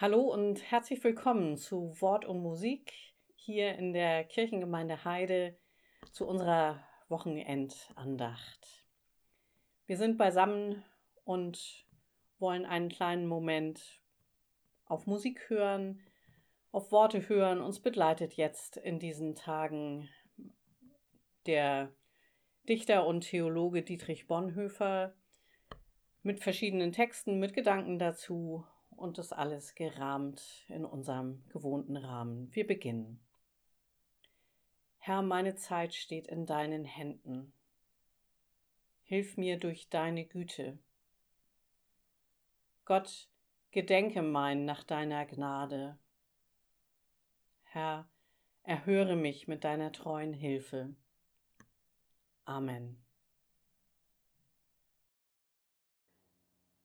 Hallo und herzlich willkommen zu Wort und Musik hier in der Kirchengemeinde Heide zu unserer Wochenendandacht. Wir sind beisammen und wollen einen kleinen Moment auf Musik hören, auf Worte hören. Uns begleitet jetzt in diesen Tagen der Dichter und Theologe Dietrich Bonhoeffer mit verschiedenen Texten, mit Gedanken dazu und das alles gerahmt in unserem gewohnten Rahmen. Wir beginnen. Herr, meine Zeit steht in deinen Händen. Hilf mir durch deine Güte. Gott, gedenke mein nach deiner Gnade. Herr, erhöre mich mit deiner treuen Hilfe. Amen.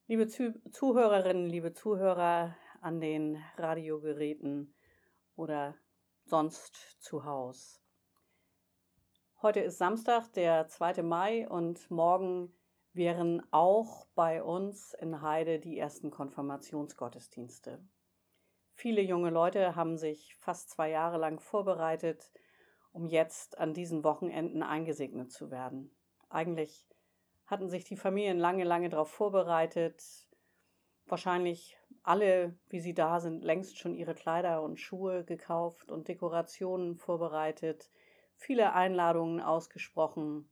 Liebe Zuhörerinnen, liebe Zuhörer an den Radiogeräten oder sonst zu Hause. Heute ist Samstag, der 2. Mai und morgen wären auch bei uns in Heide die ersten Konfirmationsgottesdienste. Viele junge Leute haben sich fast zwei Jahre lang vorbereitet, um jetzt an diesen Wochenenden eingesegnet zu werden. Eigentlich hatten sich die Familien lange, lange darauf vorbereitet. Wahrscheinlich alle, wie sie da sind, längst schon ihre Kleider und Schuhe gekauft und Dekorationen vorbereitet, viele Einladungen ausgesprochen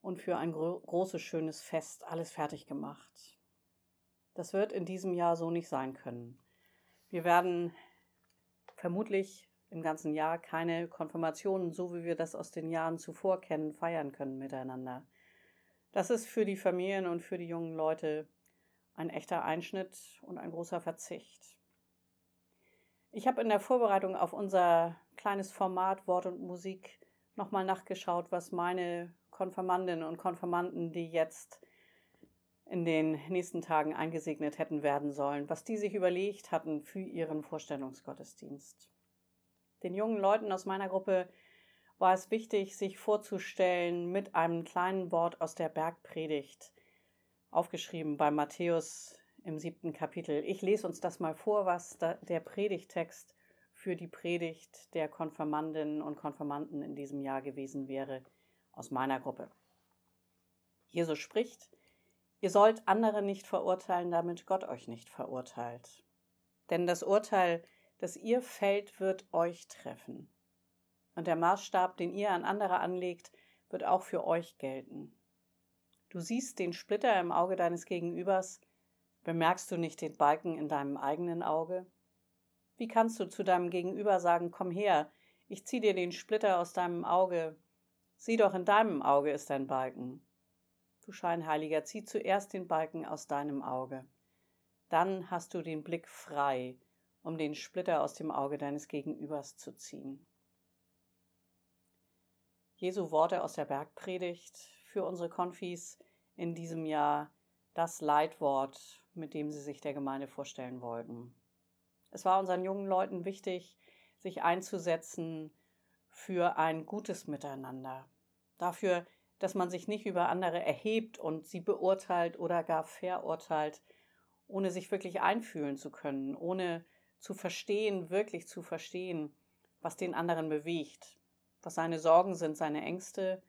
und für ein gro großes, schönes Fest alles fertig gemacht. Das wird in diesem Jahr so nicht sein können. Wir werden vermutlich im ganzen Jahr keine Konfirmationen, so wie wir das aus den Jahren zuvor kennen, feiern können miteinander. Das ist für die Familien und für die jungen Leute ein echter Einschnitt und ein großer Verzicht. Ich habe in der Vorbereitung auf unser kleines Format Wort und Musik nochmal nachgeschaut, was meine Konfirmandinnen und Konfirmanden, die jetzt in den nächsten Tagen eingesegnet hätten werden sollen, was die sich überlegt hatten für ihren Vorstellungsgottesdienst. Den jungen Leuten aus meiner Gruppe war es wichtig, sich vorzustellen mit einem kleinen Wort aus der Bergpredigt, aufgeschrieben bei Matthäus im siebten Kapitel. Ich lese uns das mal vor, was der Predigtext für die Predigt der Konfirmandinnen und Konfirmanden in diesem Jahr gewesen wäre, aus meiner Gruppe. Jesus spricht, ihr sollt andere nicht verurteilen, damit Gott euch nicht verurteilt. Denn das Urteil, das ihr fällt, wird euch treffen und der Maßstab, den ihr an andere anlegt, wird auch für euch gelten. Du siehst den Splitter im Auge deines Gegenübers, bemerkst du nicht den Balken in deinem eigenen Auge? Wie kannst du zu deinem Gegenüber sagen, komm her, ich zieh dir den Splitter aus deinem Auge, sieh doch in deinem Auge ist ein Balken. Du Scheinheiliger, zieh zuerst den Balken aus deinem Auge. Dann hast du den Blick frei, um den Splitter aus dem Auge deines Gegenübers zu ziehen. Jesu Worte aus der Bergpredigt für unsere Konfis in diesem Jahr das Leitwort, mit dem sie sich der Gemeinde vorstellen wollten. Es war unseren jungen Leuten wichtig, sich einzusetzen für ein gutes Miteinander, dafür, dass man sich nicht über andere erhebt und sie beurteilt oder gar verurteilt, ohne sich wirklich einfühlen zu können, ohne zu verstehen, wirklich zu verstehen, was den anderen bewegt, was seine Sorgen sind, seine Ängste,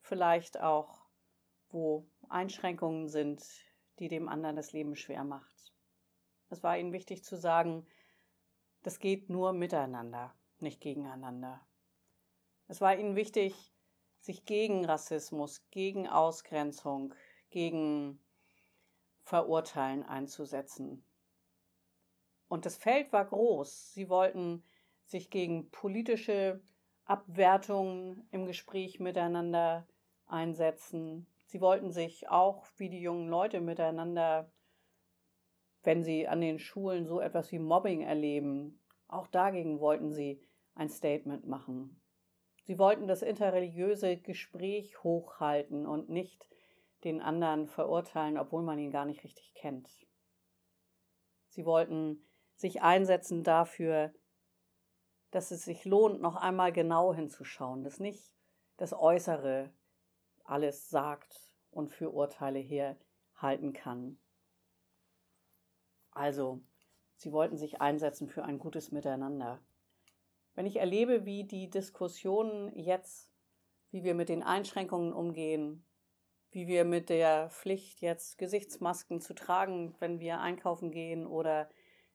vielleicht auch, wo Einschränkungen sind, die dem anderen das Leben schwer macht. Es war ihnen wichtig zu sagen, das geht nur miteinander, nicht gegeneinander. Es war ihnen wichtig, sich gegen Rassismus, gegen Ausgrenzung, gegen Verurteilen einzusetzen. Und das Feld war groß. Sie wollten sich gegen politische Abwertungen im Gespräch miteinander einsetzen. Sie wollten sich auch wie die jungen Leute miteinander, wenn sie an den Schulen so etwas wie Mobbing erleben, auch dagegen wollten sie ein Statement machen. Sie wollten das interreligiöse Gespräch hochhalten und nicht den anderen verurteilen, obwohl man ihn gar nicht richtig kennt. Sie wollten sich einsetzen dafür, dass es sich lohnt, noch einmal genau hinzuschauen, dass nicht das Äußere alles sagt und für Urteile herhalten kann. Also, Sie wollten sich einsetzen für ein gutes Miteinander. Wenn ich erlebe, wie die Diskussionen jetzt, wie wir mit den Einschränkungen umgehen, wie wir mit der Pflicht jetzt Gesichtsmasken zu tragen, wenn wir einkaufen gehen oder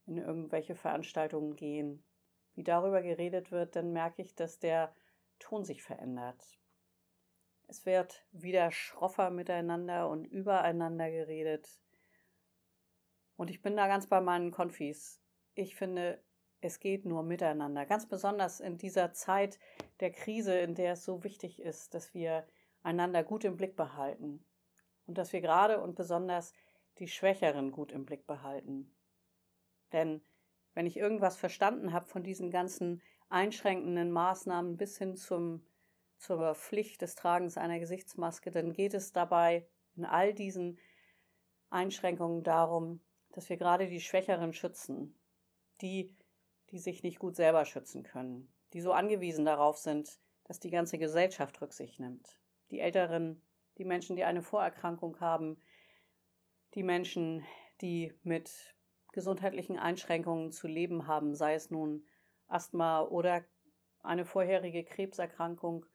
in irgendwelche Veranstaltungen gehen, wie darüber geredet wird, dann merke ich, dass der Ton sich verändert. Es wird wieder schroffer miteinander und übereinander geredet. Und ich bin da ganz bei meinen Konfis. Ich finde, es geht nur miteinander. Ganz besonders in dieser Zeit der Krise, in der es so wichtig ist, dass wir einander gut im Blick behalten. Und dass wir gerade und besonders die Schwächeren gut im Blick behalten. Denn wenn ich irgendwas verstanden habe von diesen ganzen einschränkenden Maßnahmen bis hin zum, zur Pflicht des Tragens einer Gesichtsmaske, dann geht es dabei in all diesen Einschränkungen darum, dass wir gerade die Schwächeren schützen, die, die sich nicht gut selber schützen können, die so angewiesen darauf sind, dass die ganze Gesellschaft Rücksicht nimmt. Die Älteren, die Menschen, die eine Vorerkrankung haben, die Menschen, die mit gesundheitlichen Einschränkungen zu leben haben, sei es nun Asthma oder eine vorherige Krebserkrankung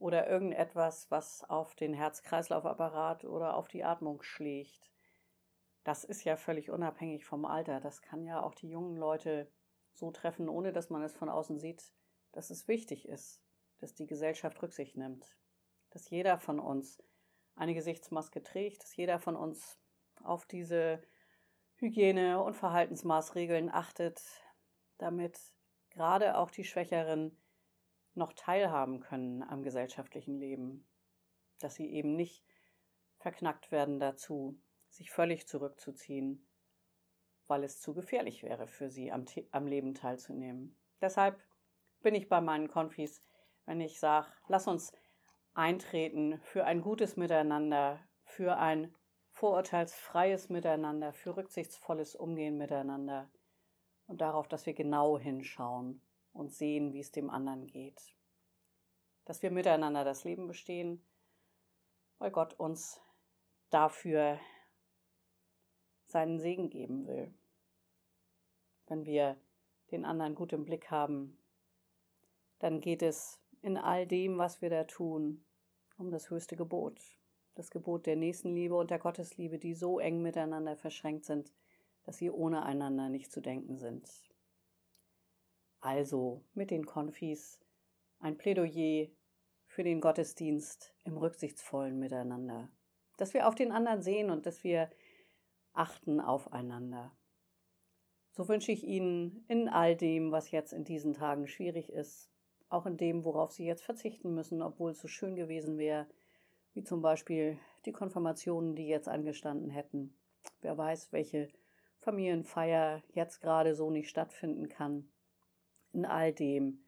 oder irgendetwas, was auf den Herz-Kreislauf-Apparat oder auf die Atmung schlägt. Das ist ja völlig unabhängig vom Alter. Das kann ja auch die jungen Leute so treffen, ohne dass man es von außen sieht, dass es wichtig ist, dass die Gesellschaft Rücksicht nimmt, dass jeder von uns eine Gesichtsmaske trägt, dass jeder von uns auf diese Hygiene- und Verhaltensmaßregeln achtet, damit gerade auch die Schwächeren noch teilhaben können am gesellschaftlichen Leben, dass sie eben nicht verknackt werden dazu, sich völlig zurückzuziehen, weil es zu gefährlich wäre für sie am, am Leben teilzunehmen. Deshalb bin ich bei meinen Konfis, wenn ich sage, lass uns eintreten für ein gutes Miteinander, für ein vorurteilsfreies Miteinander, für rücksichtsvolles Umgehen miteinander und darauf, dass wir genau hinschauen und sehen, wie es dem anderen geht. Dass wir miteinander das Leben bestehen, weil Gott uns dafür seinen Segen geben will. Wenn wir den anderen gut im Blick haben, dann geht es in all dem, was wir da tun, um das höchste Gebot, das Gebot der Nächstenliebe und der Gottesliebe, die so eng miteinander verschränkt sind, dass sie ohne einander nicht zu denken sind. Also mit den Konfis ein Plädoyer für den Gottesdienst im rücksichtsvollen Miteinander, dass wir auf den anderen sehen und dass wir achten aufeinander. So wünsche ich Ihnen in all dem, was jetzt in diesen Tagen schwierig ist, auch in dem, worauf Sie jetzt verzichten müssen, obwohl es so schön gewesen wäre, wie zum Beispiel die Konfirmationen, die jetzt angestanden hätten. Wer weiß, welche Familienfeier jetzt gerade so nicht stattfinden kann. In all dem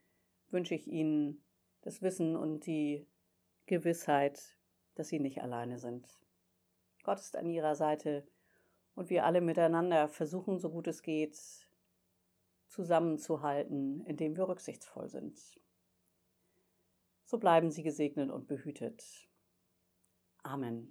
wünsche ich Ihnen das Wissen und die Gewissheit, dass Sie nicht alleine sind. Gott ist an Ihrer Seite und wir alle miteinander versuchen, so gut es geht, zusammenzuhalten, indem wir rücksichtsvoll sind. So bleiben Sie gesegnet und behütet. Amen.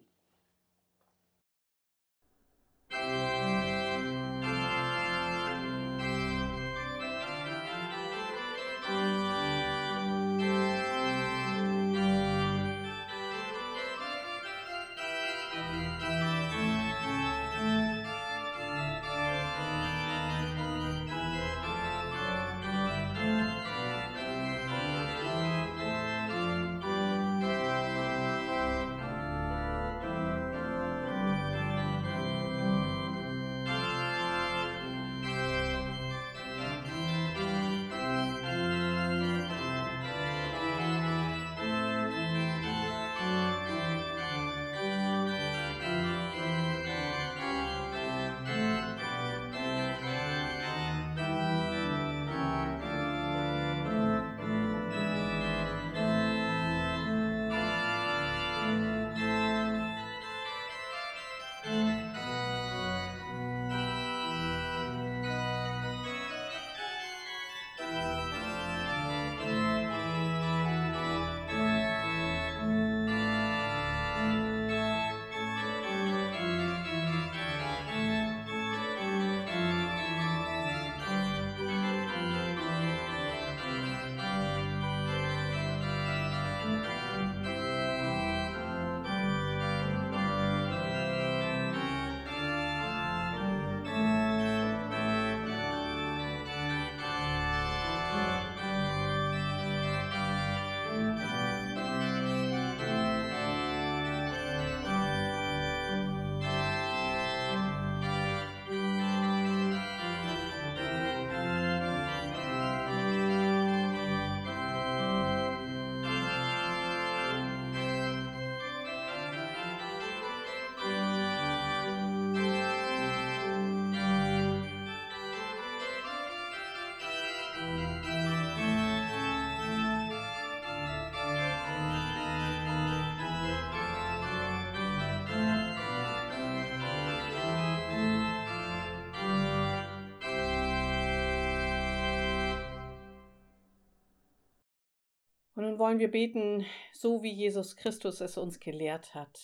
Nun wollen wir beten, so wie Jesus Christus es uns gelehrt hat.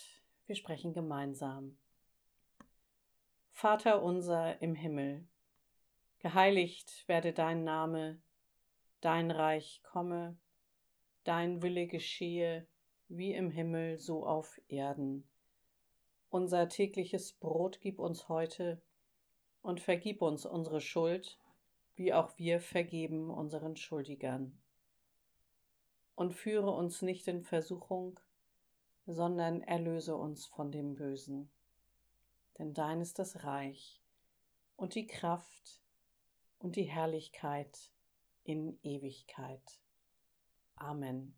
Wir sprechen gemeinsam. Vater unser im Himmel, geheiligt werde dein Name, dein Reich komme, dein Wille geschehe, wie im Himmel so auf Erden. Unser tägliches Brot gib uns heute und vergib uns unsere Schuld, wie auch wir vergeben unseren Schuldigern und führe uns nicht in Versuchung, sondern erlöse uns von dem Bösen. Denn dein ist das Reich und die Kraft und die Herrlichkeit in Ewigkeit. Amen.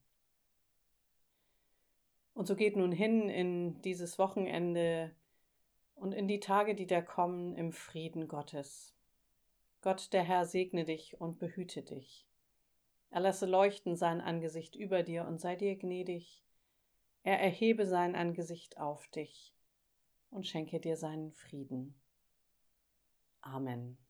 Und so geht nun hin in dieses Wochenende und in die Tage, die da kommen, im Frieden Gottes. Gott der Herr segne dich und behüte dich. Er lasse leuchten sein Angesicht über dir und sei dir gnädig. Er erhebe sein Angesicht auf dich und schenke dir seinen Frieden. Amen.